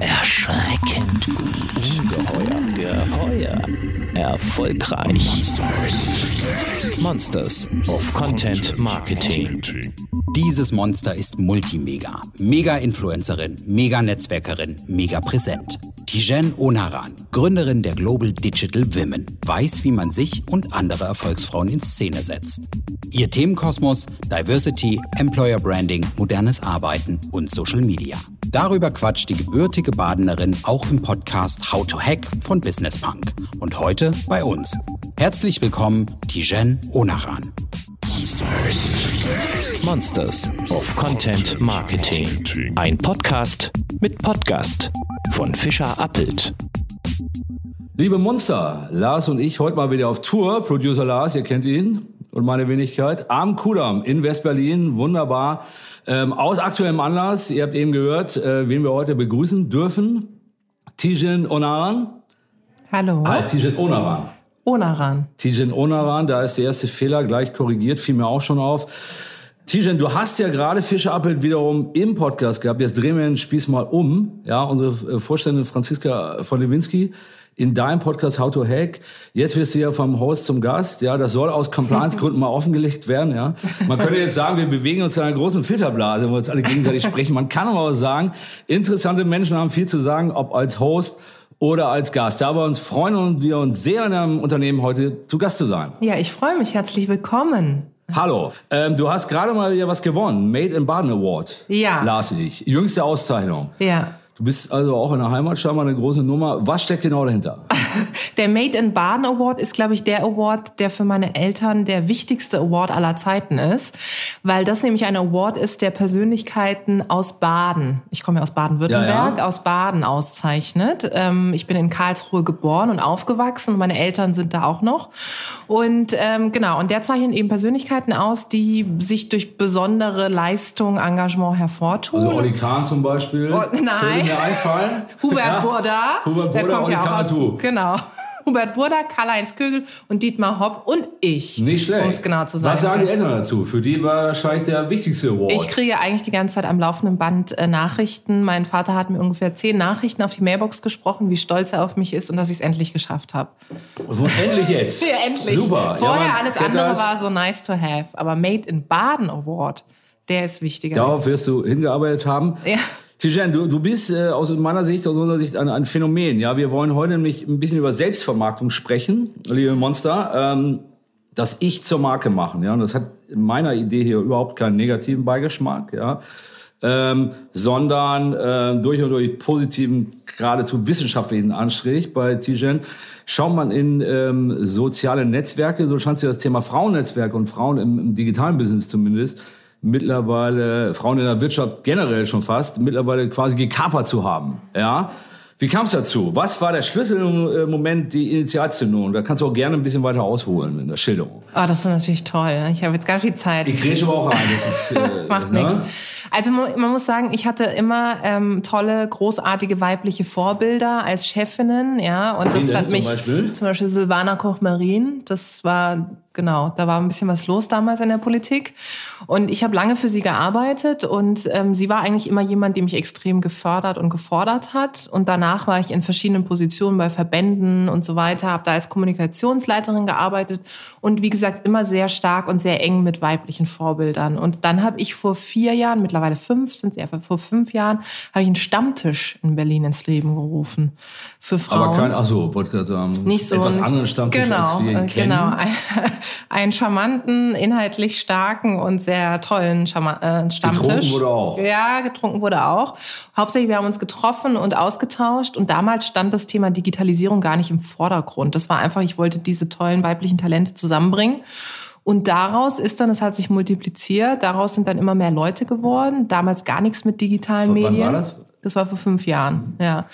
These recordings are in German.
Erschreckend gut. Ungeheuer. Geheuer. Erfolgreich. Monsters of Content Marketing. Dieses Monster ist Multimega. Mega-Influencerin, Mega-Netzwerkerin, mega präsent. Tijen Onaran, Gründerin der Global Digital Women, weiß, wie man sich und andere Erfolgsfrauen in Szene setzt. Ihr Themenkosmos Diversity, Employer Branding, modernes Arbeiten und Social Media. Darüber quatscht die gebürtige Badenerin auch im Podcast How to Hack von Business Punk. Und heute bei uns. Herzlich willkommen, Tijen Onaran. Monsters of Content Marketing. Ein Podcast mit Podcast von Fischer Appelt. Liebe Monster, Lars und ich heute mal wieder auf Tour. Producer Lars, ihr kennt ihn und meine Wenigkeit. Am Kudamm in West-Berlin, wunderbar. Ähm, aus aktuellem Anlass, ihr habt eben gehört, äh, wen wir heute begrüßen dürfen. Tijen Onaran. Hallo. Halt, Tijen Onaran. Onaran. Tijen Onaran, da ist der erste Fehler gleich korrigiert, fiel mir auch schon auf. Tijen, du hast ja gerade Fischer Appelt wiederum im Podcast gehabt. Jetzt drehen wir den Spieß mal um. Ja, unsere äh, Vorständin Franziska von Lewinski in deinem Podcast How to Hack. Jetzt wirst du ja vom Host zum Gast. Ja, das soll aus Compliance-Gründen mal offengelegt werden. Ja, man könnte jetzt sagen, wir bewegen uns in einer großen Filterblase, wo wir uns alle gegenseitig sprechen. Man kann aber auch sagen, interessante Menschen haben viel zu sagen, ob als Host oder als Gast. Da wir uns freuen und wir uns sehr in einem Unternehmen heute zu Gast zu sein. Ja, ich freue mich. Herzlich willkommen. Hallo, ähm, du hast gerade mal wieder was gewonnen. Made in Baden Award. Ja. Las ich. Jüngste Auszeichnung. Ja. Du bist also auch in der Heimat schon mal eine große Nummer. Was steckt genau dahinter? Der Made in Baden Award ist, glaube ich, der Award, der für meine Eltern der wichtigste Award aller Zeiten ist, weil das nämlich ein Award ist, der Persönlichkeiten aus Baden, ich komme ja aus Baden-Württemberg, Ja, ja. aus Baden auszeichnet. Ähm, ich bin in Karlsruhe geboren und aufgewachsen und meine Eltern sind da auch noch. Und ähm, genau, und der zeichnet eben Persönlichkeiten aus, die sich durch besondere Leistung, Engagement hervortun. Also Olli Kahn zum Beispiel. Oh, nein. Mir einfallen. Hubert Ja. Burda. Hubert der Burda, kommt Olli ja auch Kahn, aus. Genau. Hubert Burda, Karl-Heinz Kögel und Dietmar Hopp und ich. Nicht schlecht. Um es genau zu sagen. Was sagen die Eltern dazu? Für die war wahrscheinlich der wichtigste Award. Ich kriege eigentlich die ganze Zeit am laufenden Band äh, Nachrichten. Mein Vater hat mir ungefähr zehn Nachrichten auf die Mailbox gesprochen, wie stolz er auf mich ist und dass ich es endlich geschafft habe. So, endlich jetzt. Ja, endlich. Super. Vorher ja, alles andere das. war so nice to have. Aber Made in Baden Award, der ist wichtiger. Darauf wirst du hingearbeitet haben. Ja. Tijen, du, du bist äh, aus meiner Sicht, aus unserer Sicht ein, ein Phänomen. Ja, wir wollen heute nämlich ein bisschen über Selbstvermarktung sprechen, liebe Monster. Ähm, das Ich zur Marke machen. Ja, und das hat in meiner Idee hier überhaupt keinen negativen Beigeschmack. Ja. Ähm, sondern äh, durch und durch positiven, geradezu wissenschaftlichen Anstrich bei Tijen. Schaut man in ähm, soziale Netzwerke, so scheint sich das Thema Frauennetzwerke und Frauen im, im digitalen Business zumindest mittlerweile Frauen in der Wirtschaft generell schon fast mittlerweile quasi gekapert zu haben. Ja. Wie kam es dazu? Was war der Schlüsselmoment, die Initialzündung? Da kannst du auch gerne ein bisschen weiter ausholen in der Schilderung. Oh, das ist natürlich toll. Ich habe jetzt gar viel Zeit. Ich grätsche aber auch rein. Das ist, äh, Macht ne? nichts. Also man, muss sagen, ich hatte immer ähm, tolle, großartige weibliche Vorbilder als Chefinnen, ja. Und das hat zum mich Beispiel? zum Beispiel Silvana Koch-Marin. Das war genau, da war ein bisschen was los damals in der Politik. Und ich habe lange für sie gearbeitet und ähm, sie war eigentlich immer jemand, die mich extrem gefördert und gefordert hat. Und danach war ich in verschiedenen Positionen bei Verbänden und so weiter, habe da als Kommunikationsleiterin gearbeitet und wie gesagt immer sehr stark und sehr eng mit weiblichen Vorbildern. Und dann habe ich vor vier Jahren, mittlerweile fünf, sind sie einfach vor fünf Jahren, habe ich einen Stammtisch in Berlin ins Leben gerufen für Frauen. Aber kein, ach so, wollte gerade sagen, nicht so etwas anderen Stammtisch, genau, als wir ihn kennen. Genau, ein, einen charmanten, inhaltlich starken und sehr tollen Charma äh, Stammtisch. Getrunken wurde auch. Ja, getrunken wurde auch. Hauptsächlich, wir haben uns getroffen und ausgetauscht und damals stand das Thema Digitalisierung gar nicht im Vordergrund. Das war einfach, ich wollte diese tollen weiblichen Talente zusammenbringen. Und daraus ist dann, es hat sich multipliziert, daraus sind dann immer mehr Leute geworden. Damals gar nichts mit digitalen Wann war Medien. das? Das war vor fünf Jahren, ja.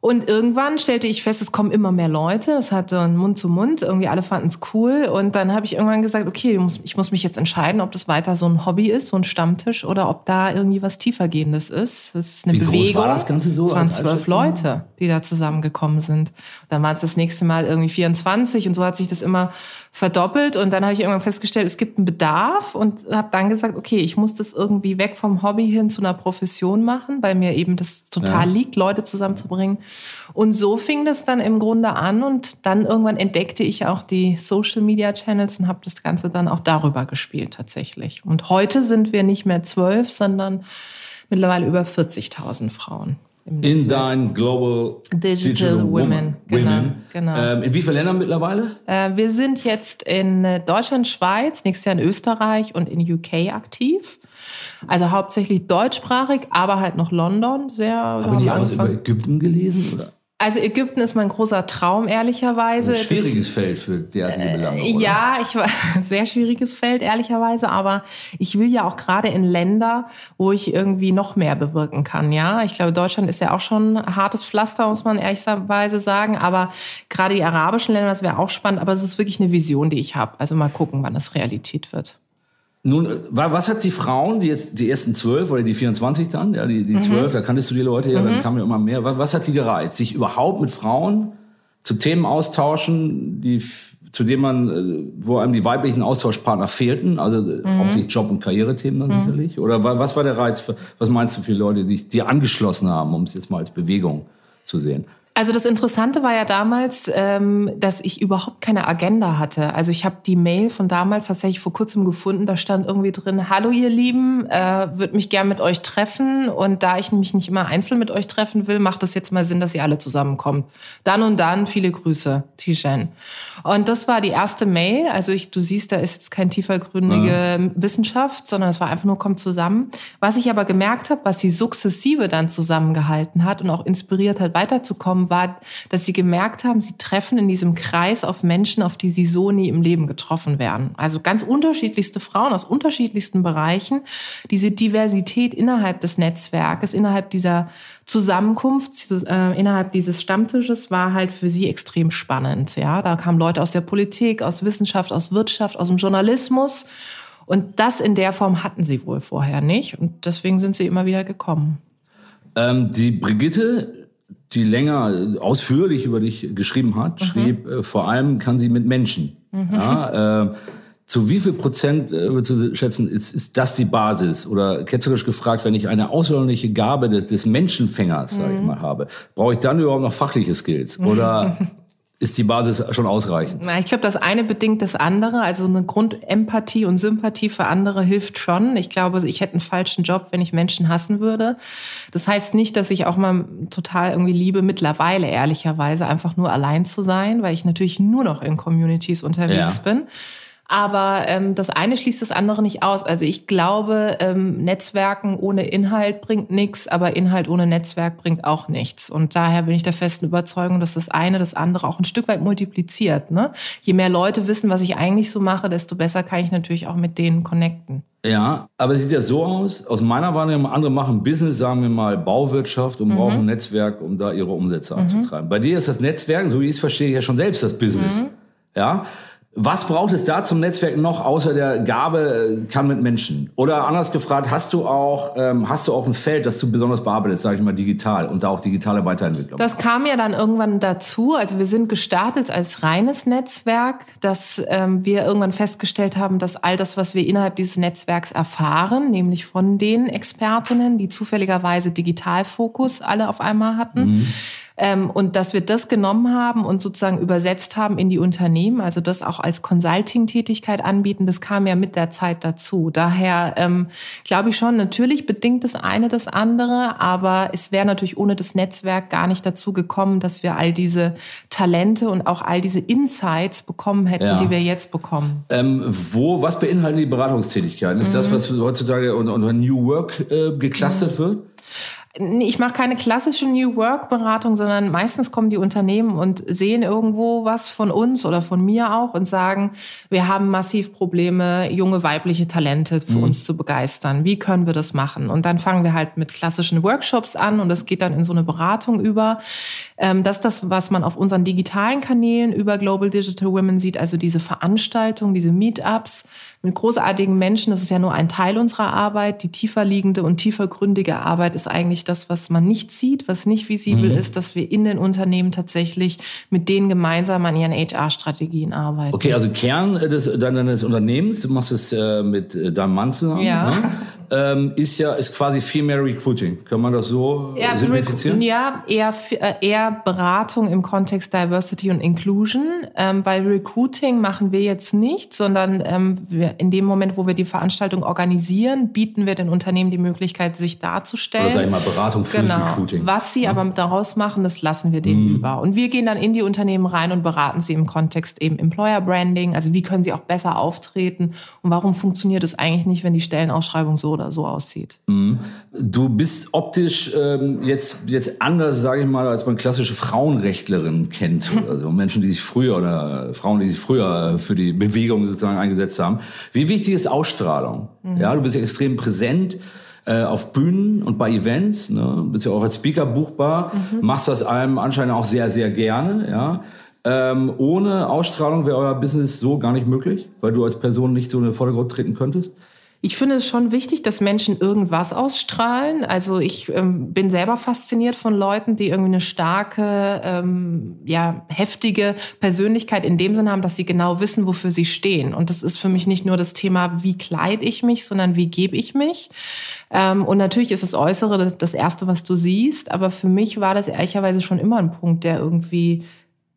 Und irgendwann stellte ich fest, es kommen immer mehr Leute. Es hatte einen Mund zu Mund. Irgendwie alle fanden es cool. Und dann habe ich irgendwann gesagt, okay, ich muss, ich muss, mich jetzt entscheiden, ob das weiter so ein Hobby ist, so ein Stammtisch, oder ob da irgendwie was tiefergehendes ist. Das ist eine Wie Bewegung. groß war das Ganze so? Es waren zwölf? Leute, die da zusammengekommen sind. Dann waren es das nächste Mal irgendwie 24 und so hat sich das immer verdoppelt. Und dann habe ich irgendwann festgestellt, es gibt einen Bedarf und habe dann gesagt, okay, ich muss das irgendwie weg vom Hobby hin zu einer Profession machen, weil mir eben das total Ja. liegt, Leute zusammenzubringen. Und so fing das dann im Grunde an und dann irgendwann entdeckte ich auch die Social Media Channels und habe das Ganze dann auch darüber gespielt tatsächlich. Und heute sind wir nicht mehr zwölf, sondern mittlerweile über 40.000 Frauen. In dein Global Digital Women, genau, Women. genau. Ähm, in wie vielen Ländern mittlerweile? Äh, wir sind jetzt in äh, Deutschland, Schweiz, nächstes Jahr in Österreich und in UK aktiv. Also hauptsächlich deutschsprachig, aber halt noch London sehr. Haben die auch was über. Ägypten gelesen? Oder? Also Ägypten ist mein großer Traum, ehrlicherweise. Ein schwieriges Feld für derartige Belange. Das, oder? ja, ich war sehr schwieriges Feld, ehrlicherweise, aber ich will ja auch gerade in Länder, wo ich irgendwie noch mehr bewirken kann. Ja, ich glaube, Deutschland ist ja auch schon ein hartes Pflaster, muss man ehrlicherweise sagen. Aber gerade die arabischen Länder, das wäre auch spannend. Aber es ist wirklich eine Vision, die ich habe. Also mal gucken, wann das Realität wird. Nun, äh, wa- was hat die Frauen, die jetzt die ersten zwölf oder die 24 dann, ja, die, Mhm. die zwölf, da kanntest du die Leute ja, dann kamen ja immer mehr. Was, was hat die gereizt? Sich überhaupt mit Frauen zu Themen austauschen, die, zu denen man, äh, wo einem die weiblichen Austauschpartner fehlten, also äh, Mhm. hauptsächlich Job- und Karrierethemen dann sicherlich? Oder wa- was war der Reiz, für, was meinst du für Leute, die dir angeschlossen haben, um es jetzt mal als Bewegung zu sehen? Also das Interessante war ja damals, ähm, dass ich überhaupt keine Agenda hatte. Also ich habe die Mail von damals tatsächlich vor kurzem gefunden. Da stand irgendwie drin: Hallo ihr Lieben, äh, würde mich gern mit euch treffen. Und da ich mich nicht immer einzeln mit euch treffen will, macht es jetzt mal Sinn, dass ihr alle zusammenkommt. Dann und dann viele Grüße, Tijen. Und das war die erste Mail. Also ich, du siehst, da ist jetzt kein tiefergründige Wissenschaft, sondern es war einfach nur kommt zusammen. Was ich aber gemerkt habe, was sie sukzessive dann zusammengehalten hat und auch inspiriert hat, weiterzukommen, war, dass sie gemerkt haben, sie treffen in diesem Kreis auf Menschen, auf die sie so nie im Leben getroffen wären. Also ganz unterschiedlichste Frauen aus unterschiedlichsten Bereichen. Diese Diversität innerhalb des Netzwerkes, innerhalb dieser Zusammenkunft, äh, innerhalb dieses Stammtisches war halt für sie extrem spannend. Ja, da kamen Leute aus der Politik, aus Wissenschaft, aus Wirtschaft, aus dem Journalismus. Und das in der Form hatten sie wohl vorher nicht. Und deswegen sind sie immer wieder gekommen. Ähm, die Brigitte, die länger äh, ausführlich über dich geschrieben hat, schrieb, äh, vor allem kann sie mit Menschen. Ja, äh, zu wie viel Prozent äh, würdest du schätzen, ist, ist das die Basis? Oder ketzerisch gefragt, wenn ich eine außerordentliche Gabe des, des Menschenfängers, sage ich mal, habe, brauche ich dann überhaupt noch fachliche Skills? Oder ist die Basis schon ausreichend? Na, ich glaube, das eine bedingt das andere. Also eine Grundempathie und Sympathie für andere hilft schon. Ich glaube, ich hätte einen falschen Job, wenn ich Menschen hassen würde. Das heißt nicht, dass ich auch mal total irgendwie liebe, mittlerweile ehrlicherweise einfach nur allein zu sein, weil ich natürlich nur noch in Communities unterwegs Ja. bin. Aber ähm, das eine schließt das andere nicht aus. Also ich glaube, ähm, Netzwerken ohne Inhalt bringt nichts, aber Inhalt ohne Netzwerk bringt auch nichts. Und daher bin ich der festen Überzeugung, dass das eine das andere auch ein Stück weit multipliziert. Ne? Je mehr Leute wissen, was ich eigentlich so mache, desto besser kann ich natürlich auch mit denen connecten. Ja, aber es sieht ja so aus, aus meiner Wahrnehmung, andere machen Business, sagen wir mal Bauwirtschaft und brauchen ein Netzwerk, um da ihre Umsätze anzutreiben. Bei dir ist das Netzwerk, so wie ich es verstehe, ja schon selbst das Business. Ja. Was braucht es da zum Netzwerk noch, außer der Gabe, äh, kann mit Menschen? Oder anders gefragt, hast du auch, ähm, hast du auch ein Feld, das du besonders bearbeitest, sage ich mal, digital und da auch digitale Weiterentwicklung? Das kam ja dann irgendwann dazu. Also wir sind gestartet als reines Netzwerk, dass ähm, wir irgendwann festgestellt haben, dass all das, was wir innerhalb dieses Netzwerks erfahren, nämlich von den Expertinnen, die zufälligerweise Digitalfokus alle auf einmal hatten, ähm, und dass wir das genommen haben und sozusagen übersetzt haben in die Unternehmen, also das auch als Consulting-Tätigkeit anbieten, das kam ja mit der Zeit dazu. Daher ähm, glaube ich schon, natürlich bedingt das eine das andere, aber es wäre natürlich ohne das Netzwerk gar nicht dazu gekommen, dass wir all diese Talente und auch all diese Insights bekommen hätten, Ja. die wir jetzt bekommen. Ähm, wo, was beinhalten die Beratungstätigkeiten? Ist das, was heutzutage unter, New Work äh, geclustert wird? Ich mache keine klassische New Work Beratung, sondern meistens kommen die Unternehmen und sehen irgendwo was von uns oder von mir auch und sagen, wir haben massiv Probleme, junge weibliche Talente für mhm. uns zu begeistern. Wie können wir das machen? Und dann fangen wir halt mit klassischen Workshops an und das geht dann in so eine Beratung über. Ähm, das ist das, was man auf unseren digitalen Kanälen über Global Digital Women sieht, also diese Veranstaltungen, diese Meetups mit großartigen Menschen. Das ist ja nur ein Teil unserer Arbeit. Die tiefer liegende und tiefergründige Arbeit ist eigentlich das, was man nicht sieht, was nicht visibel mhm. ist, dass wir in den Unternehmen tatsächlich mit denen gemeinsam an ihren HR-Strategien arbeiten. Okay, also Kern des, deines Unternehmens, du machst es äh, mit äh, deinem Mann zusammen, ja. ne? ähm, ist ja ist quasi Female Recruiting. Kann man das so ja, simplifizieren? Ja, eher, äh, eher Beratung im Kontext Diversity und Inclusion, ähm, weil Recruiting machen wir jetzt nicht, sondern ähm, wir in dem Moment, wo wir die Veranstaltung organisieren, bieten wir den Unternehmen die Möglichkeit, sich darzustellen. Oder sag ich mal, Beratung für genau. Recruiting. Was sie ja. aber daraus machen, das lassen wir denen mhm. über. Und wir gehen dann in die Unternehmen rein und beraten sie im Kontext eben Employer Branding. Also wie können sie auch besser auftreten und warum funktioniert es eigentlich nicht, wenn die Stellenausschreibung so oder so aussieht. Mhm. Du bist optisch ähm, jetzt, jetzt anders, sage ich mal, als man klassische Frauenrechtlerin kennt. Also Menschen, die sich früher oder Frauen, die sich früher für die Bewegung sozusagen eingesetzt haben. Wie wichtig ist Ausstrahlung? Mhm. Ja, du bist ja extrem präsent äh, auf Bühnen und bei Events. Ne? Du bist ja auch als Speaker buchbar, mhm. machst das allem anscheinend auch sehr, sehr gerne. Ja. Ähm, ohne Ausstrahlung wäre euer Business so gar nicht möglich, weil du als Person nicht so in den Vordergrund treten könntest? Ich finde es schon wichtig, dass Menschen irgendwas ausstrahlen. Also ich ähm, bin selber fasziniert von Leuten, die irgendwie eine starke, ähm, ja, heftige Persönlichkeit in dem Sinne haben, dass sie genau wissen, wofür sie stehen. Und das ist für mich nicht nur das Thema, wie kleide ich mich, sondern wie gebe ich mich. Ähm, und natürlich ist das Äußere das, das Erste, was du siehst. Aber für mich war das ehrlicherweise schon immer ein Punkt, der irgendwie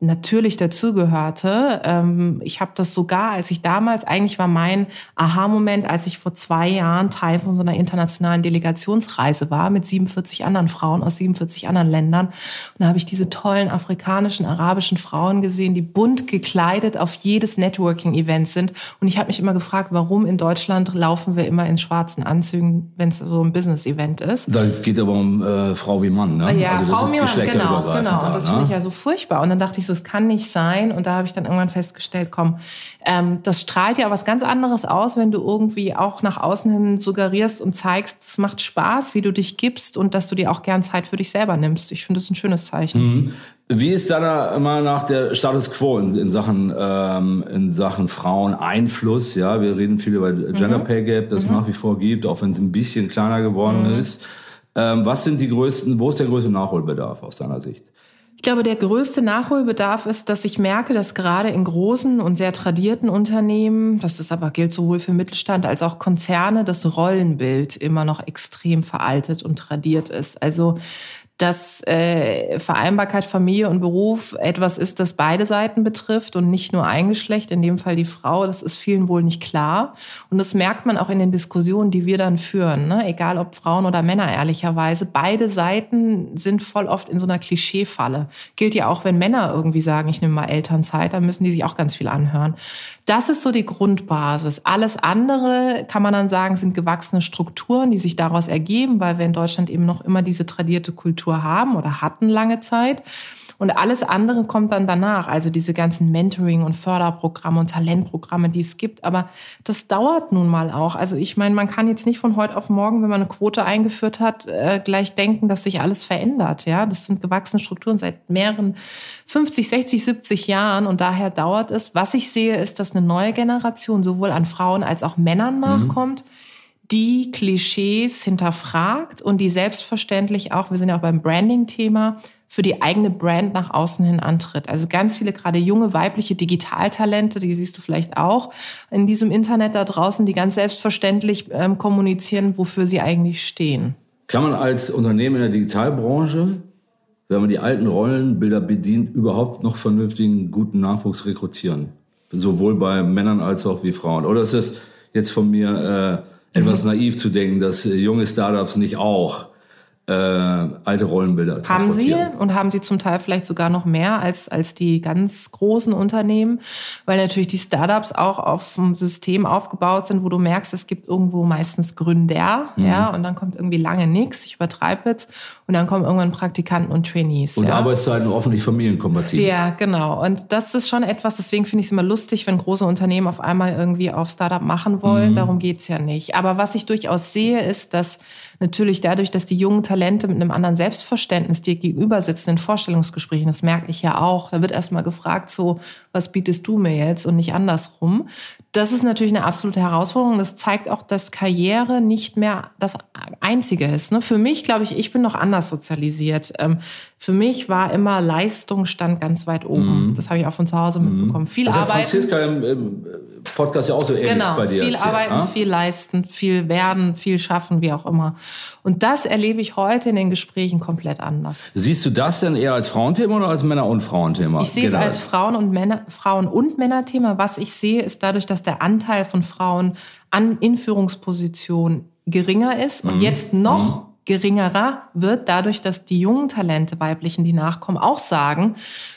natürlich dazugehörte. Ähm, ich habe das sogar, als ich damals, eigentlich war mein Aha-Moment, als ich vor zwei Jahren Teil von so einer internationalen Delegationsreise war mit 47 anderen Frauen aus 47 anderen Ländern. Und da habe ich diese tollen afrikanischen, arabischen Frauen gesehen, die bunt gekleidet auf jedes Networking-Event sind. Und ich habe mich immer gefragt, warum in Deutschland laufen wir immer in schwarzen Anzügen, wenn es so ein Business-Event ist. Es geht aber um äh, Frau wie Mann, ne? Ja, also das Frau ist wie Mann, genau, genau. Da, und das ne? finde ich ja so furchtbar. Und dann dachte ich so, es kann nicht sein. Und da habe ich dann irgendwann festgestellt, komm, ähm, das strahlt ja was ganz anderes aus, wenn du irgendwie auch nach außen hin suggerierst und zeigst, es macht Spaß, wie du dich gibst und dass du dir auch gern Zeit für dich selber nimmst. Ich finde das ein schönes Zeichen. Mhm. Wie ist da immer nach der Status quo in, in Sachen ähm, in Sachen Frauen Einfluss? Ja, wir reden viel über Gender mhm. Pay Gap, das mhm. nach wie vor gibt, auch wenn es ein bisschen kleiner geworden mhm. ist. Ähm, was sind die größten? Wo ist der größte Nachholbedarf aus deiner Sicht? Ich glaube, der größte Nachholbedarf ist, dass ich merke, dass gerade in großen und sehr tradierten Unternehmen, das ist aber gilt sowohl für Mittelstand als auch Konzerne, das Rollenbild immer noch extrem veraltet und tradiert ist. Also dass äh, Vereinbarkeit Familie und Beruf etwas ist, das beide Seiten betrifft und nicht nur ein Geschlecht, in dem Fall die Frau. Das ist vielen wohl nicht klar. Und das merkt man auch in den Diskussionen, die wir dann führen. Ne? Egal ob Frauen oder Männer, ehrlicherweise. Beide Seiten sind voll oft in so einer Klischeefalle. Gilt ja auch, wenn Männer irgendwie sagen, ich nehme mal Elternzeit, dann müssen die sich auch ganz viel anhören. Das ist so die Grundbasis. Alles andere kann man dann sagen, sind gewachsene Strukturen, die sich daraus ergeben, weil wir in Deutschland eben noch immer diese tradierte Kultur haben oder hatten lange Zeit. Und alles andere kommt dann danach, also diese ganzen Mentoring- und Förderprogramme und Talentprogramme, die es gibt. Aber das dauert nun mal auch. Also ich meine, man kann jetzt nicht von heute auf morgen, wenn man eine Quote eingeführt hat, äh, gleich denken, dass sich alles verändert. Ja, das sind gewachsene Strukturen seit mehreren 50, 60, 70 Jahren und daher dauert es. Was ich sehe, ist, dass eine neue Generation sowohl an Frauen als auch Männern mhm. nachkommt. Mhm die Klischees hinterfragt und die selbstverständlich auch, wir sind ja auch beim Branding-Thema, für die eigene Brand nach außen hin antritt. Also ganz viele gerade junge weibliche Digitaltalente, die siehst du vielleicht auch in diesem Internet da draußen, die ganz selbstverständlich ähm, kommunizieren, wofür sie eigentlich stehen. Kann man als Unternehmen in der Digitalbranche, wenn man die alten Rollenbilder bedient, überhaupt noch vernünftigen, guten Nachwuchs rekrutieren? Sowohl bei Männern als auch wie Frauen. Oder ist es jetzt von mir äh, etwas mhm. naiv zu denken, dass junge Startups nicht auch äh, alte Rollenbilder Haben Sie und haben Sie zum Teil vielleicht sogar noch mehr als, als die ganz großen Unternehmen, weil natürlich die Startups auch auf einem System aufgebaut sind, wo du merkst, es gibt irgendwo meistens Gründer, mhm. ja, und dann kommt irgendwie lange nichts, ich übertreibe jetzt, und dann kommen irgendwann Praktikanten und Trainees. Und ja. Arbeitszeiten hoffentlich familienkompatibel. Ja, genau. Und das ist schon etwas, deswegen finde ich es immer lustig, wenn große Unternehmen auf einmal irgendwie auf Startup machen wollen. Mhm. Darum geht's ja nicht. Aber was ich durchaus sehe, ist, dass natürlich dadurch, dass die jungen Talente mit einem anderen Selbstverständnis dir gegenüber sitzen in Vorstellungsgesprächen, das merke ich ja auch, da wird erstmal gefragt, so, was bietest du mir jetzt und nicht andersrum. Das ist natürlich eine absolute Herausforderung. Das zeigt auch, dass Karriere nicht mehr das Einzige ist. Ne? Für mich, glaube ich, ich bin noch anders sozialisiert. Ähm, für mich war immer Leistung stand ganz weit oben. Mhm. Das habe ich auch von zu Hause mitbekommen. Viel das Arbeiten. Franziska im, im, Podcast ja auch so ähnlich genau, bei dir. Viel erzählt, arbeiten, ja? viel leisten, viel werden, viel schaffen, wie auch immer. Und das erlebe ich heute in den Gesprächen komplett anders. Siehst du das denn eher als Frauenthema oder als Männer- und Frauenthema? Ich sehe es als Frauen- und Männer, Frauen- und Männerthema. Was ich sehe, ist dadurch, dass der Anteil von Frauen an in Führungspositionen geringer ist und mhm. jetzt noch mhm. Geringerer wird dadurch, dass die jungen Talente, weiblichen, die nachkommen, auch sagen,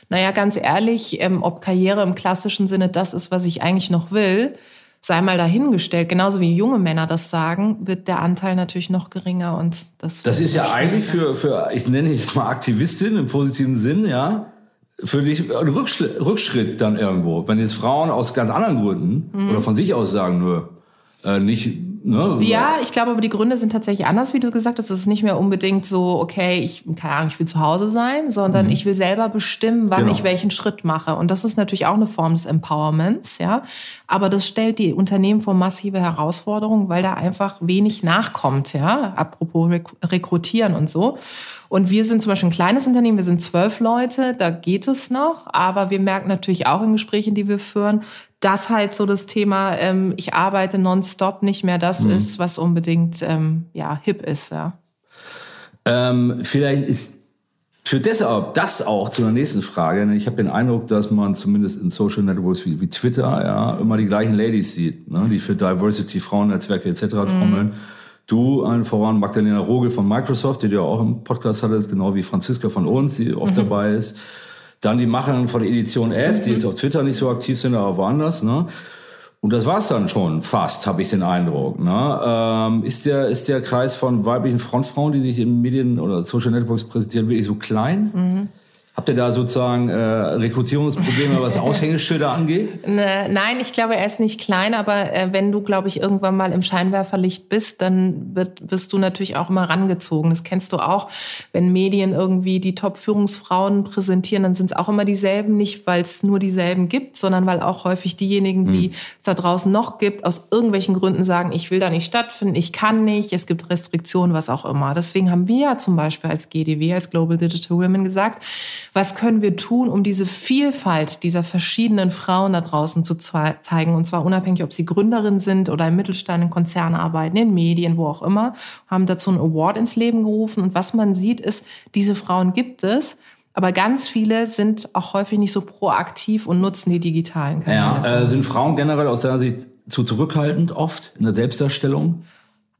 naja, ganz ehrlich, ähm, ob Karriere im klassischen Sinne das ist, was ich eigentlich noch will, sei mal dahingestellt. Genauso wie junge Männer das sagen, wird der Anteil natürlich noch geringer und das. Das ist ja eigentlich für, für, ich nenne es mal Aktivistin im positiven Sinn, ja, für dich ein Rückschritt, Rückschritt dann irgendwo. Wenn jetzt Frauen aus ganz anderen Gründen mhm. oder von sich aus sagen, nur äh, nicht Ne? Ja, ich glaube aber die Gründe sind tatsächlich anders, wie du gesagt hast. Es ist nicht mehr unbedingt so, okay, ich, keine Ahnung, ich will zu Hause sein, sondern mhm. ich will selber bestimmen, wann genau. ich welchen Schritt mache. Und das ist natürlich auch eine Form des Empowerments, ja. Aber das stellt die Unternehmen vor massive Herausforderungen, weil da einfach wenig nachkommt, ja. Apropos Rekrutieren und so. Und wir sind zum Beispiel ein kleines Unternehmen, wir sind zwölf Leute, da geht es noch. Aber wir merken natürlich auch in Gesprächen, die wir führen, dass halt so das Thema, ähm, ich arbeite nonstop nicht mehr das mhm. ist, was unbedingt ähm, ja, hip ist. Ja. Ähm, vielleicht ist für deshalb das auch zu der nächsten Frage. Ich habe den Eindruck, dass man zumindest in Social Networks wie, wie Twitter ja immer die gleichen Ladies sieht, ne, die für Diversity, Frauennetzwerke etc. trommeln. Mhm. Du, allen voran Magdalena Rogel von Microsoft, die du ja auch im Podcast hattest, genau wie Franziska von uns, die oft mhm. dabei ist. Dann die Macherin von Edition F, die mhm. jetzt auf Twitter nicht so aktiv sind, aber woanders. Ne? Und das war's dann schon fast, habe ich den Eindruck. Ne? Ähm, ist, der, ist der Kreis von weiblichen Frontfrauen, die sich in Medien oder Social Networks präsentieren, wirklich so klein? Mhm. Habt ihr da sozusagen äh, Rekrutierungsprobleme, was Aushängeschilder angeht? Ne, nein, ich glaube, er ist nicht klein, aber äh, wenn du, glaube ich, irgendwann mal im Scheinwerferlicht bist, dann wird, wirst du natürlich auch immer rangezogen. Das kennst du auch, wenn Medien irgendwie die Top-Führungsfrauen präsentieren, dann sind es auch immer dieselben, nicht weil es nur dieselben gibt, sondern weil auch häufig diejenigen, die hm. es da draußen noch gibt, aus irgendwelchen Gründen sagen, ich will da nicht stattfinden, ich kann nicht, es gibt Restriktionen, was auch immer. Deswegen haben wir ja zum Beispiel als GDW, als Global Digital Women gesagt, was können wir tun, um diese Vielfalt dieser verschiedenen Frauen da draußen zu zeigen? Und zwar unabhängig, ob sie Gründerin sind oder im Mittelstand, in Konzernen arbeiten, in Medien, wo auch immer, haben dazu einen Award ins Leben gerufen. Und was man sieht, ist, diese Frauen gibt es. Aber ganz viele sind auch häufig nicht so proaktiv und nutzen die digitalen Kanäle. Ja, äh, sind Frauen generell aus deiner Sicht zu zurückhaltend oft in der Selbstdarstellung?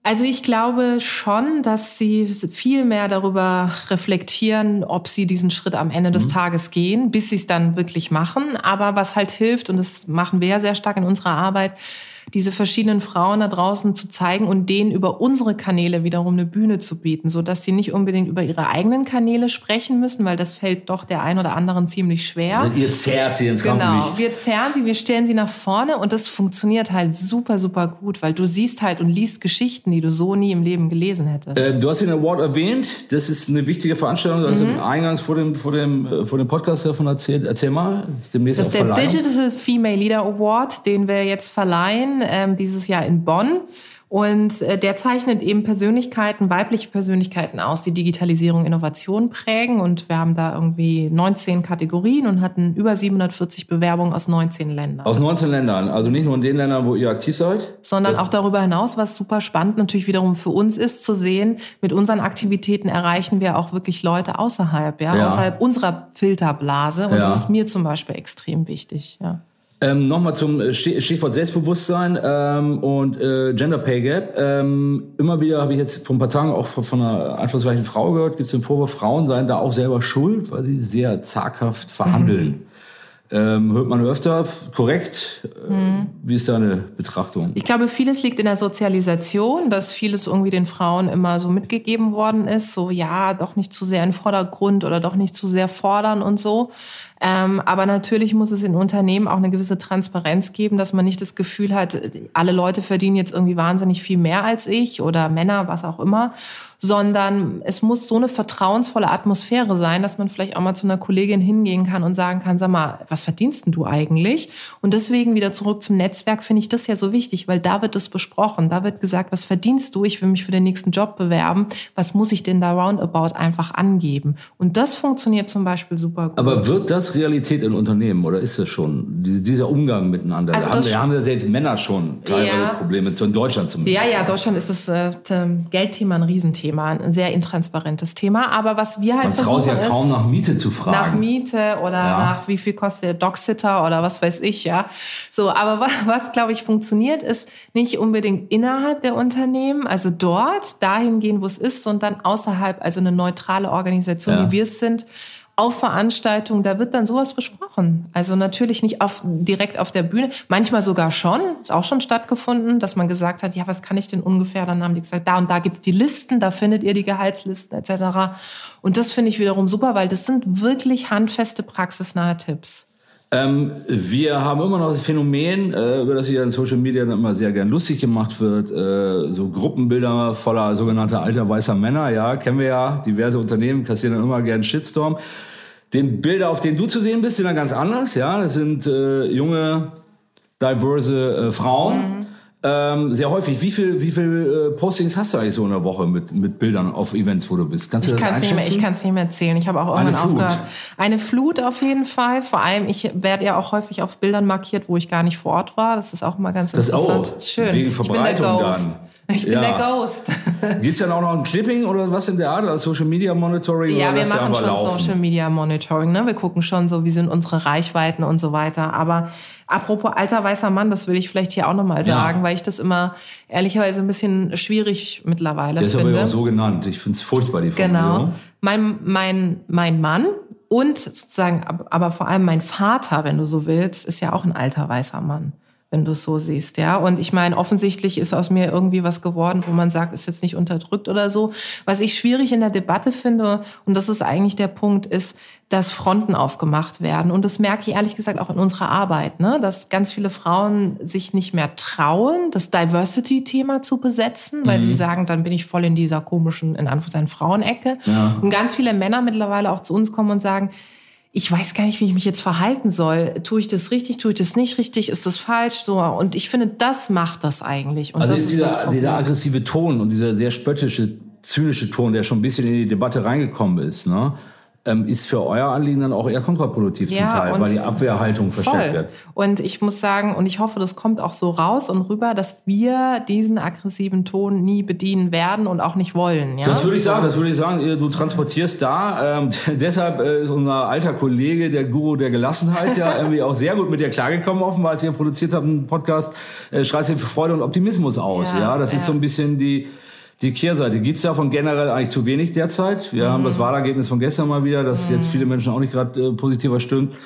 Also ich glaube schon, dass sie viel mehr darüber reflektieren, ob sie diesen Schritt am Ende des mhm. Tages gehen, bis sie es dann wirklich machen. Aber was halt hilft, und das machen wir ja sehr stark in unserer Arbeit, diese verschiedenen Frauen da draußen zu zeigen und denen über unsere Kanäle wiederum eine Bühne zu bieten, so dass sie nicht unbedingt über ihre eigenen Kanäle sprechen müssen, weil das fällt doch der ein oder anderen ziemlich schwer. Also ihr zerrt sie ins genau, Rampenlicht. Genau, wir zerren sie, wir stellen sie nach vorne und das funktioniert halt super, super gut, weil du siehst halt und liest Geschichten, die du so nie im Leben gelesen hättest. Äh, du hast den Award erwähnt, das ist eine wichtige Veranstaltung, du hast mhm. eingangs vor dem, vor dem, äh, vor dem Podcast davon erzählt. Erzähl mal, ist demnächst Das ist der Digital Female Leader Award, den wir jetzt verleihen, ähm, dieses Jahr in Bonn. Und äh, der zeichnet eben Persönlichkeiten, weibliche Persönlichkeiten aus, die Digitalisierung, Innovation prägen. Und wir haben da irgendwie 19 Kategorien und hatten über 740 Bewerbungen aus 19 Ländern. Aus 19 Ländern, also nicht nur in den Ländern, wo ihr aktiv seid? Sondern das auch darüber hinaus, was super spannend natürlich wiederum für uns ist, zu sehen, mit unseren Aktivitäten erreichen wir auch wirklich Leute außerhalb, ja, ja. außerhalb unserer Filterblase. Und ja. das ist mir zum Beispiel extrem wichtig, ja. Ähm, Nochmal zum äh, Stichwort Selbstbewusstsein ähm, und äh, Gender Pay Gap. Ähm, immer wieder habe ich jetzt vor ein paar Tagen auch von, von einer einflussreichen Frau gehört, gibt es den Vorwurf, Frauen seien da auch selber schuld, weil sie sehr zaghaft verhandeln. Mhm. Ähm, hört man öfter, korrekt. Mhm. Wie ist deine Betrachtung? Ich glaube, vieles liegt in der Sozialisation, dass vieles irgendwie den Frauen immer so mitgegeben worden ist. So, ja, doch nicht zu sehr in Vordergrund oder doch nicht zu sehr fordern und so. Ähm, aber natürlich muss es in Unternehmen auch eine gewisse Transparenz geben, dass man nicht das Gefühl hat, alle Leute verdienen jetzt irgendwie wahnsinnig viel mehr als ich oder Männer, was auch immer, sondern es muss so eine vertrauensvolle Atmosphäre sein, dass man vielleicht auch mal zu einer Kollegin hingehen kann und sagen kann, sag mal, was verdienst denn du eigentlich? Und deswegen wieder zurück zum Netzwerk finde ich das ja so wichtig, weil da wird es besprochen, da wird gesagt, was verdienst du? Ich will mich für den nächsten Job bewerben. Was muss ich denn da roundabout einfach angeben? Und das funktioniert zum Beispiel super gut. Aber wird das Realität in Unternehmen oder ist das schon dieser Umgang miteinander? Also haben, wir haben ja selbst Männer schon teilweise ja, Probleme, in Deutschland zumindest. Ja, ja, Deutschland ist das äh, Geldthema ein Riesenthema. Thema, ein sehr intransparentes Thema. Aber was wir halt Man versuchen traut ja ist, kaum nach Miete zu fragen. Nach Miete oder ja. nach wie viel kostet der Dogsitter oder was weiß ich, ja. So, aber was, was glaube ich funktioniert, ist nicht unbedingt innerhalb der Unternehmen, also dort dahin gehen, wo es ist, sondern außerhalb, also eine neutrale Organisation, ja. wie wir es sind, auf Veranstaltungen, da wird dann sowas besprochen. Also natürlich nicht auf, direkt auf der Bühne, manchmal sogar schon, ist auch schon stattgefunden, dass man gesagt hat, ja, was kann ich denn ungefähr? Dann haben die gesagt, da und da gibt's die Listen, da findet ihr die Gehaltslisten etc. Und das finde ich wiederum super, weil das sind wirklich handfeste, praxisnahe Tipps. Ähm, wir haben immer noch das Phänomen, äh, über das sich in Social Media immer sehr gern lustig gemacht wird, äh, so Gruppenbilder voller sogenannter alter weißer Männer, ja, kennen wir ja, diverse Unternehmen kassieren dann immer gern Shitstorm. Den Bilder, auf denen du zu sehen bist, sind dann ganz anders, ja, das sind äh, junge, diverse äh, Frauen. Mhm ähm, sehr häufig. Wie viel, wie viel äh, Postings hast du eigentlich so in der Woche mit, mit Bildern auf Events, wo du bist? Kannst du ich das einschätzen? Nicht mehr, ich kann es nicht mehr erzählen. Ich habe auch irgendwann Eine aufgehört. Eine Flut auf jeden Fall. Vor allem, ich werde ja auch häufig auf Bildern markiert, wo ich gar nicht vor Ort war. Das ist auch immer ganz das interessant. Das ist schön. Wegen Verbreitung ich bin der Ghost. dann. Ich bin ja. der Ghost. Geht's dann auch noch ein Clipping oder was in der Art? Oder Social Media Monitoring? Ja, wir machen schon laufen? Social Media Monitoring. Ne? Wir gucken schon so, wie sind unsere Reichweiten und so weiter. Aber apropos alter weißer Mann, das will ich vielleicht hier auch nochmal sagen, ja. weil ich das immer ehrlicherweise ein bisschen schwierig mittlerweile finde. Der ist aber auch so genannt. Ich finde es furchtbar, die Formulierung. Genau. Mein, mein, mein Mann und sozusagen, aber vor allem mein Vater, wenn du so willst, ist ja auch ein alter weißer Mann wenn du es so siehst, ja. Und ich meine, offensichtlich ist aus mir irgendwie was geworden, wo man sagt, ist jetzt nicht unterdrückt oder so. Was ich schwierig in der Debatte finde, und das ist eigentlich der Punkt, ist, dass Fronten aufgemacht werden. Und das merke ich ehrlich gesagt auch in unserer Arbeit, ne? dass ganz viele Frauen sich nicht mehr trauen, das Diversity-Thema zu besetzen, weil mhm. sie sagen, dann bin ich voll in dieser komischen, in Anführungszeichen, Frauenecke. Ja. Und ganz viele Männer mittlerweile auch zu uns kommen und sagen, ich weiß gar nicht, wie ich mich jetzt verhalten soll. Tue ich das richtig, tue ich das nicht richtig, ist das falsch? So, und ich finde, das macht das eigentlich. Und also das ist dieser, dieser aggressive Ton und dieser sehr spöttische, zynische Ton, der schon ein bisschen in die Debatte reingekommen ist, ne? Ähm, ist für euer Anliegen dann auch eher kontraproduktiv ja, zum Teil, weil die Abwehrhaltung verstärkt wird. Und ich muss sagen, und ich hoffe, das kommt auch so raus und rüber, dass wir diesen aggressiven Ton nie bedienen werden und auch nicht wollen. Ja? Das würde ich sagen, das würde ich sagen. Du transportierst da. Ähm, deshalb äh, ist unser alter Kollege, der Guru der Gelassenheit, ja irgendwie auch sehr gut mit dir klargekommen, offenbar, als ihr produziert habt, einen Podcast, äh, schreit für Freude und Optimismus aus. Ja, ja? das ja. ist so ein bisschen die die Kehrseite. Gibt es davon generell eigentlich zu wenig derzeit? Wir mhm. haben das Wahlergebnis von gestern mal wieder, das mhm. jetzt viele Menschen auch nicht gerade äh, positiver stimmt.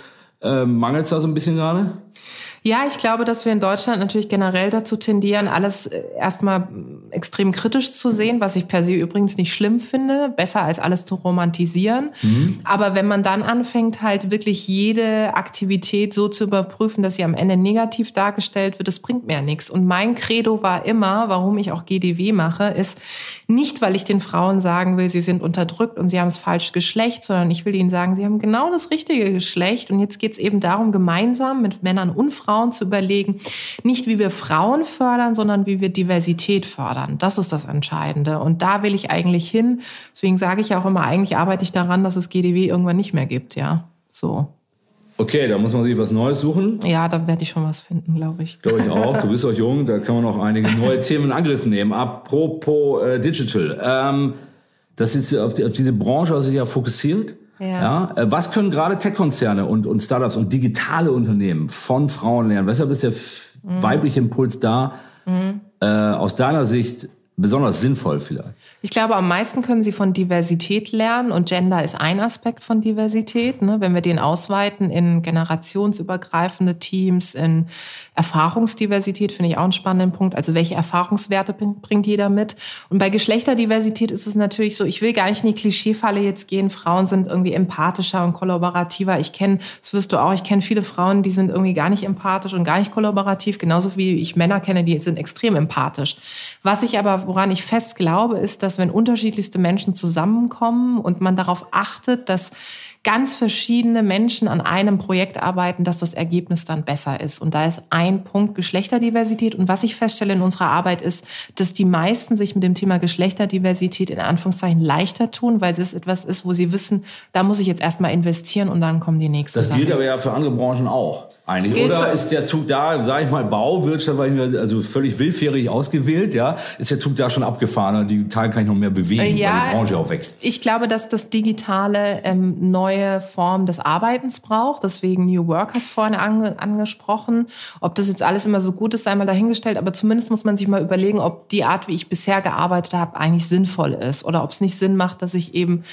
Äh, Mangelt es da so ein bisschen gerade? Ja, ich glaube, dass wir in Deutschland natürlich generell dazu tendieren, alles äh, erstmal extrem kritisch zu sehen, was ich per se übrigens nicht schlimm finde, besser als alles zu romantisieren. Mhm. Aber wenn man dann anfängt, halt wirklich jede Aktivität so zu überprüfen, dass sie am Ende negativ dargestellt wird, das bringt mir nichts. Und mein Credo war immer, warum ich auch GDW mache, ist nicht, weil ich den Frauen sagen will, sie sind unterdrückt und sie haben das falsche Geschlecht, sondern ich will ihnen sagen, sie haben genau das richtige Geschlecht. Und jetzt geht es eben darum, gemeinsam mit Männern und Frauen Frauen zu überlegen, nicht wie wir Frauen fördern, sondern wie wir Diversität fördern. Das ist das Entscheidende. Und da will ich eigentlich hin. Deswegen sage ich auch immer, eigentlich arbeite ich daran, dass es GDW irgendwann nicht mehr gibt, ja. So. Okay, da muss man sich was Neues suchen. Ja, da werde ich schon was finden, glaube ich. Glaube ich auch. Du bist auch jung, da kann man auch einige neue Themen in Angriff nehmen. Apropos äh, Digital. Ähm, das ist auf, die, auf diese Branche also ja fokussiert. Ja. ja. Äh, was können gerade Tech-Konzerne und, und Startups und digitale Unternehmen von Frauen lernen? Weshalb ist der mhm. weibliche Impuls da mhm. äh, aus deiner Sicht besonders sinnvoll vielleicht? Ich glaube, am meisten können sie von Diversität lernen und Gender ist ein Aspekt von Diversität. Ne? Wenn wir den ausweiten in generationsübergreifende Teams, in Erfahrungsdiversität, finde ich auch einen spannenden Punkt. Also welche Erfahrungswerte bringt jeder mit? Und bei Geschlechterdiversität ist es natürlich so, ich will gar nicht in die Klischeefalle jetzt gehen, Frauen sind irgendwie empathischer und kollaborativer. Ich kenne, das wirst du auch, ich kenne viele Frauen, die sind irgendwie gar nicht empathisch und gar nicht kollaborativ, genauso wie ich Männer kenne, die sind extrem empathisch. Was ich aber woran ich fest glaube, ist, dass wenn unterschiedlichste Menschen zusammenkommen und man darauf achtet, dass ganz verschiedene Menschen an einem Projekt arbeiten, dass das Ergebnis dann besser ist. Und da ist ein Punkt Geschlechterdiversität. Und was ich feststelle in unserer Arbeit ist, dass die meisten sich mit dem Thema Geschlechterdiversität in Anführungszeichen leichter tun, weil es etwas ist, wo sie wissen, da muss ich jetzt erstmal investieren und dann kommen die nächsten. Das gilt aber ja für andere Branchen auch eigentlich. Oder ist der Zug da, sage ich mal, Bauwirtschaft, also völlig willfährig ausgewählt, ja? Ist der Zug da schon abgefahren? Digital kann ich noch mehr bewegen, ja, weil die Branche auch wächst. Ich glaube, dass das Digitale ähm, neue Form des Arbeitens braucht. Deswegen New Work hast vorhin ange angesprochen. Ob das jetzt alles immer so gut ist, sei mal dahingestellt. Aber zumindest muss man sich mal überlegen, ob die Art, wie ich bisher gearbeitet habe, eigentlich sinnvoll ist. Oder ob es nicht Sinn macht, dass ich eben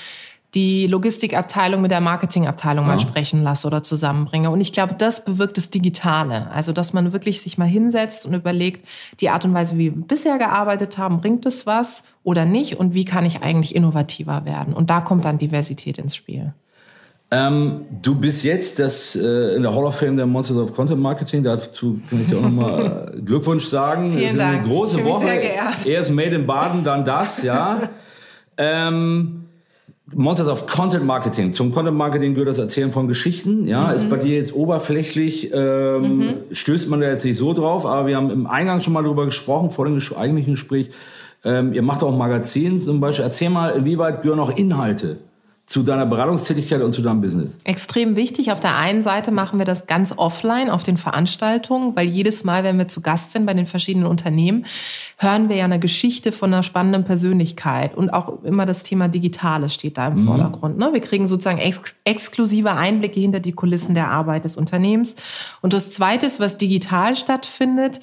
die Logistikabteilung mit der Marketingabteilung ja. mal sprechen lasse oder zusammenbringe. Und ich glaube, das bewirkt das Digitale. Also, dass man wirklich sich mal hinsetzt und überlegt, die Art und Weise, wie wir bisher gearbeitet haben, bringt es was oder nicht? Und wie kann ich eigentlich innovativer werden? Und da kommt dann Diversität ins Spiel. Ähm, du bist jetzt das, äh, in der Hall of Fame der Monsters of Content Marketing. Dazu kann ich dir auch nochmal Glückwunsch sagen. Vielen es ist Dank. eine große Woche. Erst Made in Baden, dann das, ja. ähm, Monsters of Content Marketing. Zum Content Marketing gehört das Erzählen von Geschichten. Ja, mhm. ist bei dir jetzt oberflächlich, ähm, mhm. stößt man da jetzt nicht so drauf, aber wir haben im Eingang schon mal darüber gesprochen, vor dem eigentlichen Gespräch. Ähm, ihr macht auch ein Magazin zum Beispiel. Erzähl mal, inwieweit gehören auch Inhalte zu deiner Beratungstätigkeit und zu deinem Business? Extrem wichtig. Auf der einen Seite machen wir das ganz offline auf den Veranstaltungen, weil jedes Mal, wenn wir zu Gast sind bei den verschiedenen Unternehmen, hören wir ja eine Geschichte von einer spannenden Persönlichkeit und auch immer das Thema Digitales steht da im mhm. Vordergrund. Ne? Wir kriegen sozusagen ex exklusive Einblicke hinter die Kulissen der Arbeit des Unternehmens. Und das Zweite ist, was digital stattfindet,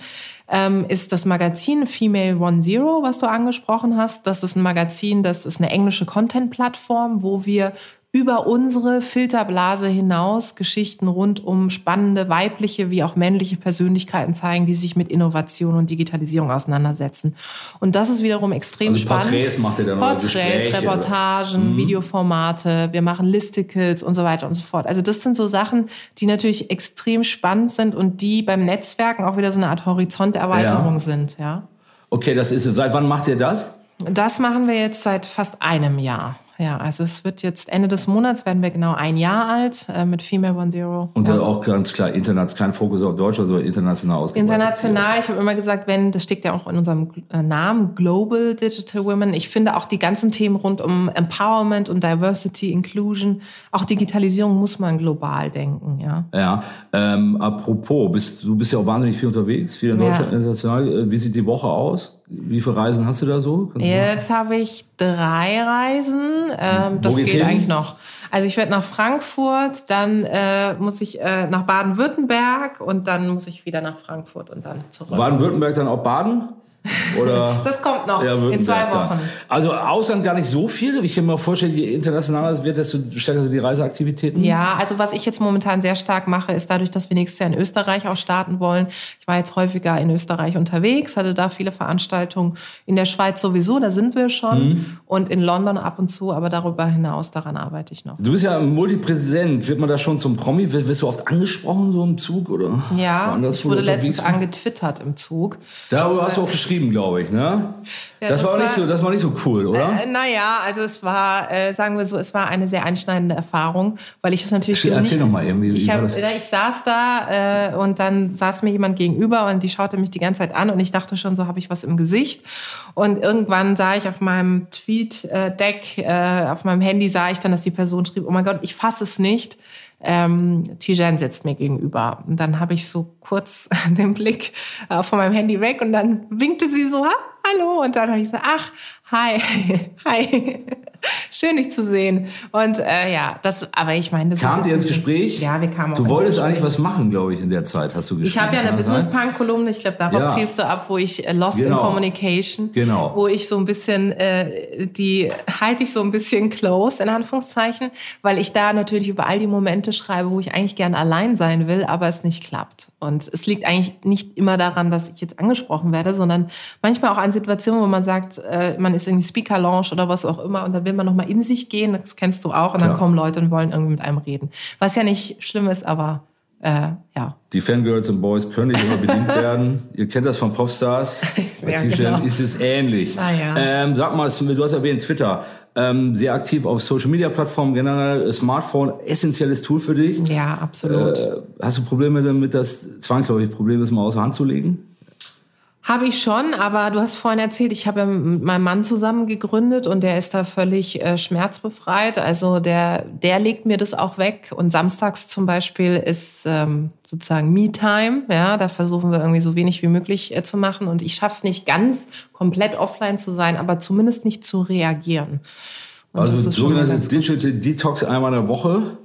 ähm, ist das Magazin Female One Zero, was du angesprochen hast. Das ist ein Magazin, das ist eine englische Content-Plattform, wo wir über unsere Filterblase hinaus Geschichten rund um spannende weibliche wie auch männliche Persönlichkeiten zeigen, die sich mit Innovation und Digitalisierung auseinandersetzen. Und das ist wiederum extrem also spannend. Porträts macht ihr dann Porträts, Reportagen, mhm. Videoformate, wir machen Listicles und so weiter und so fort. Also das sind so Sachen, die natürlich extrem spannend sind und die beim Netzwerken auch wieder so eine Art Horizonterweiterung ja. sind, ja. Okay, das ist, seit wann macht ihr das? Das machen wir jetzt seit fast einem Jahr. Ja, also es wird jetzt Ende des Monats werden wir genau ein Jahr alt äh, mit Female One Zero. Und ja. auch ganz klar international, kein Fokus auf Deutsch, also international ausgeweitet. International, ich habe immer gesagt, wenn, das steckt ja auch in unserem äh, Namen, Global Digital Women. Ich finde auch die ganzen Themen rund um Empowerment und Diversity, Inclusion, auch Digitalisierung muss man global denken, ja. Ja, ähm, apropos, bist, du bist ja auch wahnsinnig viel unterwegs, viel in Deutschland, ja. international. Äh, wie sieht die Woche aus? Wie viele Reisen hast du da so? Kannst Jetzt habe ich drei Reisen. Ähm, das geht hin? eigentlich noch. Also ich werde nach Frankfurt, dann äh, muss ich äh, nach Baden-Württemberg und dann muss ich wieder nach Frankfurt und dann zurück. Baden-Württemberg dann auch Baden? Oder das kommt noch ja, in zwei Wochen. Also Ausland gar nicht so viel. Ich kann mir vorstellen, je internationaler es wird, desto stärker sind die Reiseaktivitäten. Ja, also was ich jetzt momentan sehr stark mache, ist dadurch, dass wir nächstes Jahr in Österreich auch starten wollen. Ich war jetzt häufiger in Österreich unterwegs, hatte da viele Veranstaltungen. In der Schweiz sowieso, da sind wir schon. Mhm. Und in London ab und zu, aber darüber hinaus, daran arbeite ich noch. Du bist ja Multipräsident. Wird man da schon zum Promi? Wirst du oft angesprochen so im Zug? oder? Ja, ich wurde letztens angetwittert im Zug. Darüber hast du auch geschrieben geschrieben, glaube ich, ne? Ja, das, das, war, war nicht so, das war nicht so cool, oder? Äh, naja, also es war, äh, sagen wir so, es war eine sehr einschneidende Erfahrung, weil ich es natürlich Erzähl, erzähl noch mal irgendwie. Ich, hab, ich saß da äh, und dann saß mir jemand gegenüber und die schaute mich die ganze Zeit an und ich dachte schon, so habe ich was im Gesicht. Und irgendwann sah ich auf meinem Tweet-Deck, äh, auf meinem Handy sah ich dann, dass die Person schrieb, oh mein Gott, ich fasse es nicht ähm, Tijan sitzt mir gegenüber. Und dann habe ich so kurz den Blick äh, von meinem Handy weg und dann winkte sie so, ha, hallo. Und dann habe ich so, ach, hi, hi. Schön, dich zu sehen. Und äh, ja, das, aber ich meine, das Kamt ihr ins Gespräch? Ja, wir kamen Du wolltest eigentlich was machen, glaube ich, in der Zeit, hast du geschrieben. Ich habe ja eine sein? Business-Punk-Kolumne, ich glaube, darauf Ja. zielst du ab, wo ich äh, Lost Genau. in Communication, Genau. wo ich so ein bisschen, äh, die halte ich so ein bisschen close, in Anführungszeichen, weil ich da natürlich über all die Momente schreibe, wo ich eigentlich gerne allein sein will, aber es nicht klappt. Und es liegt eigentlich nicht immer daran, dass ich jetzt angesprochen werde, sondern manchmal auch an Situationen, wo man sagt, äh, man ist irgendwie Speaker-Lounge oder was auch immer und dann will man nochmal in sich gehen, das kennst du auch, und dann Klar. kommen Leute und wollen irgendwie mit einem reden. Was ja nicht schlimm ist, aber äh, ja. Die Fangirls und Boys können nicht immer bedient werden. Ihr kennt das von Popstars. Bei Ja, genau. ist es ähnlich. Ah, ja. ähm, sag mal, du hast erwähnt Twitter. Ähm, sehr aktiv auf Social Media Plattformen generell. Smartphone, essentielles Tool für dich. Ja, absolut. Äh, hast du Probleme damit, das zwangsläufig Problem ist, mal außer Hand zu legen? Habe ich schon, aber du hast vorhin erzählt, ich habe ja mit meinem Mann zusammen gegründet und der ist da völlig äh, schmerzbefreit. Also der, der legt mir das auch weg. Und samstags zum Beispiel ist ähm, sozusagen Me-Time. Ja, da versuchen wir irgendwie so wenig wie möglich äh, zu machen. Und ich schaffe es nicht ganz, komplett offline zu sein, aber zumindest nicht zu reagieren. Und Also Digital Detox einmal in der Woche.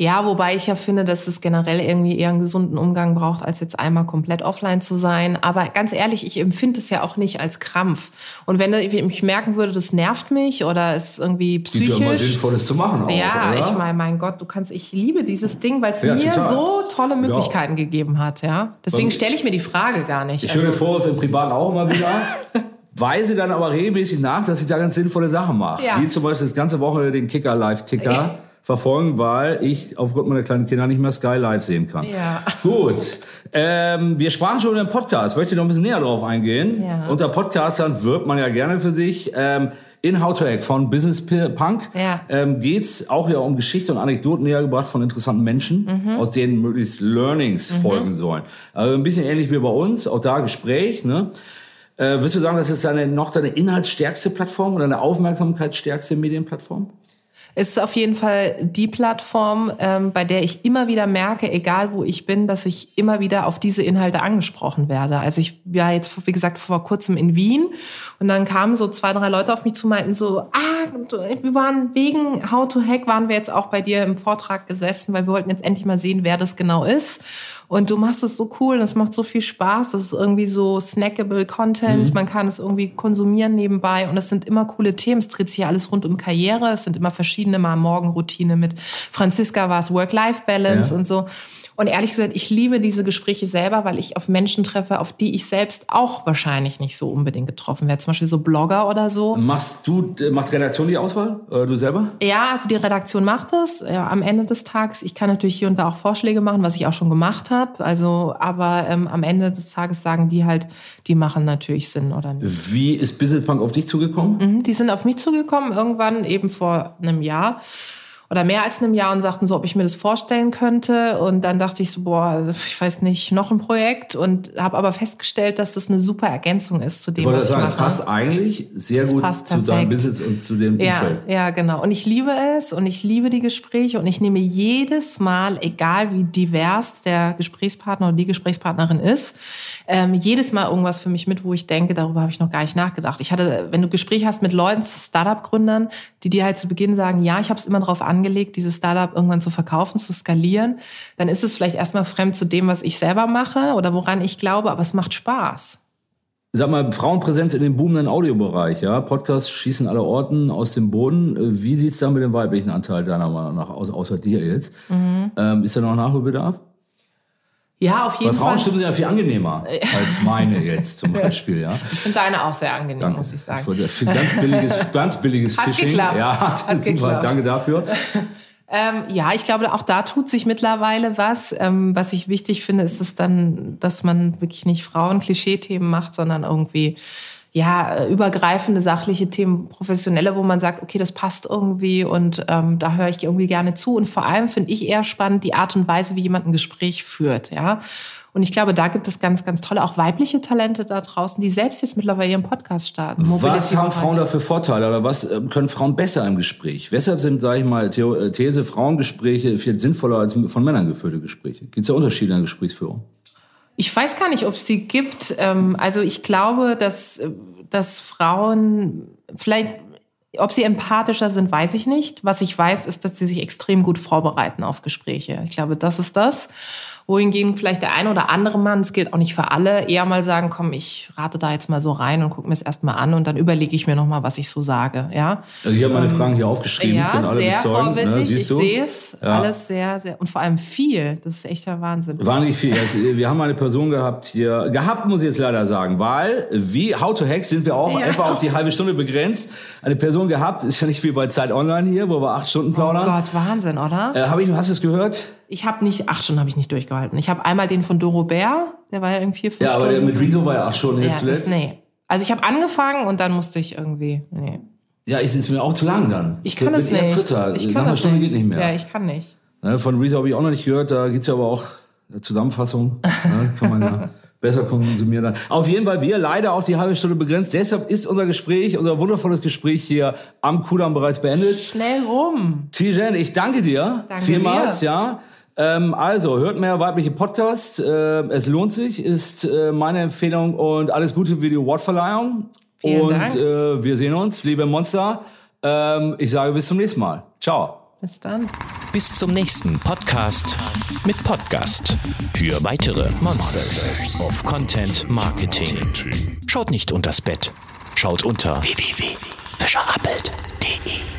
Ja, wobei ich ja finde, dass es generell irgendwie eher einen gesunden Umgang braucht, als jetzt einmal komplett offline zu sein. Aber ganz ehrlich, ich empfinde es ja auch nicht als Krampf. Und wenn ich merken würde, das nervt mich oder ist irgendwie Gibt ja immer psychisch. Sinnvolles zu machen auch, Ja, oder? ich meine, mein Gott, du kannst, ich liebe dieses Ding, weil es Ja, mir total. so tolle Möglichkeiten gegeben hat, ja. Deswegen stelle ich mir die Frage gar nicht. Ich höre Also, Vorwurf im Privaten auch immer wieder. Weise dann aber regelmäßig nach, dass ich da ganz sinnvolle Sachen mache. Ja. Wie zum Beispiel das ganze Woche den Kicker-Live-Ticker verfolgen, weil ich aufgrund meiner kleinen Kinder nicht mehr Sky Live sehen kann. Ja. Gut. Ähm, wir sprachen schon über den Podcast. Möchte ich noch ein bisschen näher drauf eingehen? Ja. Unter Podcastern wirbt man ja gerne für sich. Ähm, in How to Hack von Business Punk Ja. ähm, geht's auch ja um Geschichte und Anekdoten nähergebracht von interessanten Menschen, Mhm. aus denen möglichst Learnings folgen sollen. Also ein bisschen ähnlich wie bei uns, auch da Gespräch. Ne? Äh, würdest du sagen, das ist deine, noch deine inhaltsstärkste Plattform oder deine aufmerksamkeitsstärkste Medienplattform? Es ist auf jeden Fall die Plattform, ähm, bei der ich immer wieder merke, egal wo ich bin, dass ich immer wieder auf diese Inhalte angesprochen werde. Also ich war jetzt, wie gesagt, vor kurzem in Wien und dann kamen so zwei, drei Leute auf mich zu, meinten so, ah, wir waren wegen How to Hack, waren wir jetzt auch bei dir im Vortrag gesessen, weil wir wollten jetzt endlich mal sehen, wer das genau ist. Und du machst es so cool, das macht so viel Spaß, das ist irgendwie so snackable Content, man kann es irgendwie konsumieren nebenbei und es sind immer coole Themen, es dreht sich ja alles rund um Karriere, es sind immer verschiedene, mal Morgenroutine mit Franziska war es Work-Life-Balance Ja. und so. Und ehrlich gesagt, ich liebe diese Gespräche selber, weil ich auf Menschen treffe, auf die ich selbst auch wahrscheinlich nicht so unbedingt getroffen wäre. Zum Beispiel so Blogger oder so. Machst du, äh, macht Redaktion die Auswahl? Oder du selber? Ja, also die Redaktion macht das ja, am Ende des Tages. Ich kann natürlich hier und da auch Vorschläge machen, was ich auch schon gemacht habe. Also, aber ähm, am Ende des Tages sagen die halt, die machen natürlich Sinn oder nicht. Wie ist Business Punk auf dich zugekommen? Mhm, Die sind auf mich zugekommen irgendwann eben vor einem Jahr oder mehr als einem Jahr und sagten so, ob ich mir das vorstellen könnte. Und dann dachte ich so, boah, ich weiß nicht, noch ein Projekt und habe aber festgestellt, dass das eine super Ergänzung ist zu dem, Ich was ich sagen, es mache. passt eigentlich sehr gut passt zu deinem perfekt. Business und zu dem Ja, Umfeld. ja, genau. Und ich liebe es und ich liebe die Gespräche und ich nehme jedes Mal, egal wie divers der Gesprächspartner oder die Gesprächspartnerin ist, ähm, jedes Mal irgendwas für mich mit, wo ich denke, darüber habe ich noch gar nicht nachgedacht. Ich hatte, wenn du Gespräche hast mit Leuten, Startup-Gründern, die dir halt zu Beginn sagen, ja, ich habe es immer darauf angelegt, dieses Startup irgendwann zu verkaufen, zu skalieren, dann ist es vielleicht erstmal fremd zu dem, was ich selber mache oder woran ich glaube, aber es macht Spaß. Sag mal, Frauenpräsenz in dem boomenden Audiobereich, ja? Podcasts schießen alle Orten aus dem Boden. Wie sieht's da mit dem weiblichen Anteil deiner Meinung nach aus, außer dir jetzt? Mhm. Ähm, ist da noch Nachholbedarf? Ja, auf jeden Fall. Frauenstimmen sind ja viel angenehmer als meine jetzt zum Beispiel, ja? Ich finde deine auch sehr angenehm, muss ich sagen. Das war das ganz billiges, ganz billiges Hat Phishing. geklappt. Ja, hat, Hat super. geklappt. Danke dafür. Ähm, ja, ich glaube, auch da tut sich mittlerweile was. Ähm, was ich wichtig finde, ist es dann, dass man wirklich nicht Frauen-Klischee-Themen macht, sondern irgendwie ja äh, übergreifende sachliche Themen, professionelle, wo man sagt, okay, das passt irgendwie und ähm, da höre ich irgendwie gerne zu. Und vor allem finde ich eher spannend die Art und Weise, wie jemand ein Gespräch führt, ja. Und ich glaube, da gibt es ganz, ganz tolle, auch weibliche Talente da draußen, die selbst jetzt mittlerweile ihren Podcast starten. Was haben. Frauen da für Vorteile oder was äh, können Frauen besser im Gespräch? Weshalb sind, sage ich mal, äh, These, Frauengespräche viel sinnvoller als von Männern geführte Gespräche? Gibt es da Unterschiede in der Gesprächsführung? Ich weiß gar nicht, ob es die gibt. Ähm, Also ich glaube, dass, dass Frauen vielleicht Ob sie empathischer sind, weiß ich nicht. Was ich weiß, ist, dass sie sich extrem gut vorbereiten auf Gespräche. Ich glaube, das ist das wohingegen vielleicht der eine oder andere Mann, das gilt auch nicht für alle, eher mal sagen, komm, ich rate da jetzt mal so rein und gucke mir es erstmal an und dann überlege ich mir nochmal, was ich so sage. Ja? Also ich habe meine ähm, Fragen hier aufgeschrieben, ja, können alle sehr bezeugen. Ne? Vorbildlich. Ne? Siehst du? Ich sehe es ja. alles sehr, sehr und vor allem viel. Das ist echter Wahnsinn. Wahnsinnig viel. Also, wir haben eine Person gehabt hier, gehabt muss ich jetzt leider sagen, weil wie How to Hack sind wir auch ja. etwa auf die halbe Stunde begrenzt. Eine Person gehabt, ist ja nicht wie bei Zeit Online hier, wo wir acht Stunden plaudern. Oh Gott, Wahnsinn, oder? Äh, hab ich, hast du es gehört? Ich habe nicht, acht Stunden habe ich nicht durchgehalten. Ich habe einmal den von Doro Bär, der war ja irgendwie vier, fünf Ja, aber Stunden. der mit Rezo war ja acht Stunden jetzt ja, zuletzt. nee. Also ich habe angefangen und dann musste ich irgendwie, nee. Ja, ist es mir auch zu lang dann. Ich kann das nicht. Kürzer. Ich kann Nach einer Stunde nicht. geht nicht mehr. Ja, ich kann nicht. Ne, von Rezo habe ich auch noch nicht gehört, da gibt's ja aber auch eine Zusammenfassung. Ne, kann man ja besser konsumieren dann. Auf jeden Fall, wir leider auf die halbe Stunde begrenzt. Deshalb ist unser Gespräch, unser wundervolles Gespräch hier am Kudamm bereits beendet. Schnell rum. Tijen, ich danke dir danke vielmals, dir. ja. Ähm, also, hört mehr weibliche Podcasts. Äh, es lohnt sich, ist äh, meine Empfehlung und alles Gute für die Awardverleihung. Vielen und Dank. Äh, wir sehen uns, liebe Monster. Ähm, ich sage bis zum nächsten Mal. Ciao. Bis dann. Bis zum nächsten Podcast mit Podcast. Für weitere Monsters of Content Marketing. Schaut nicht unters Bett. Schaut unter www.fischerappelt.com.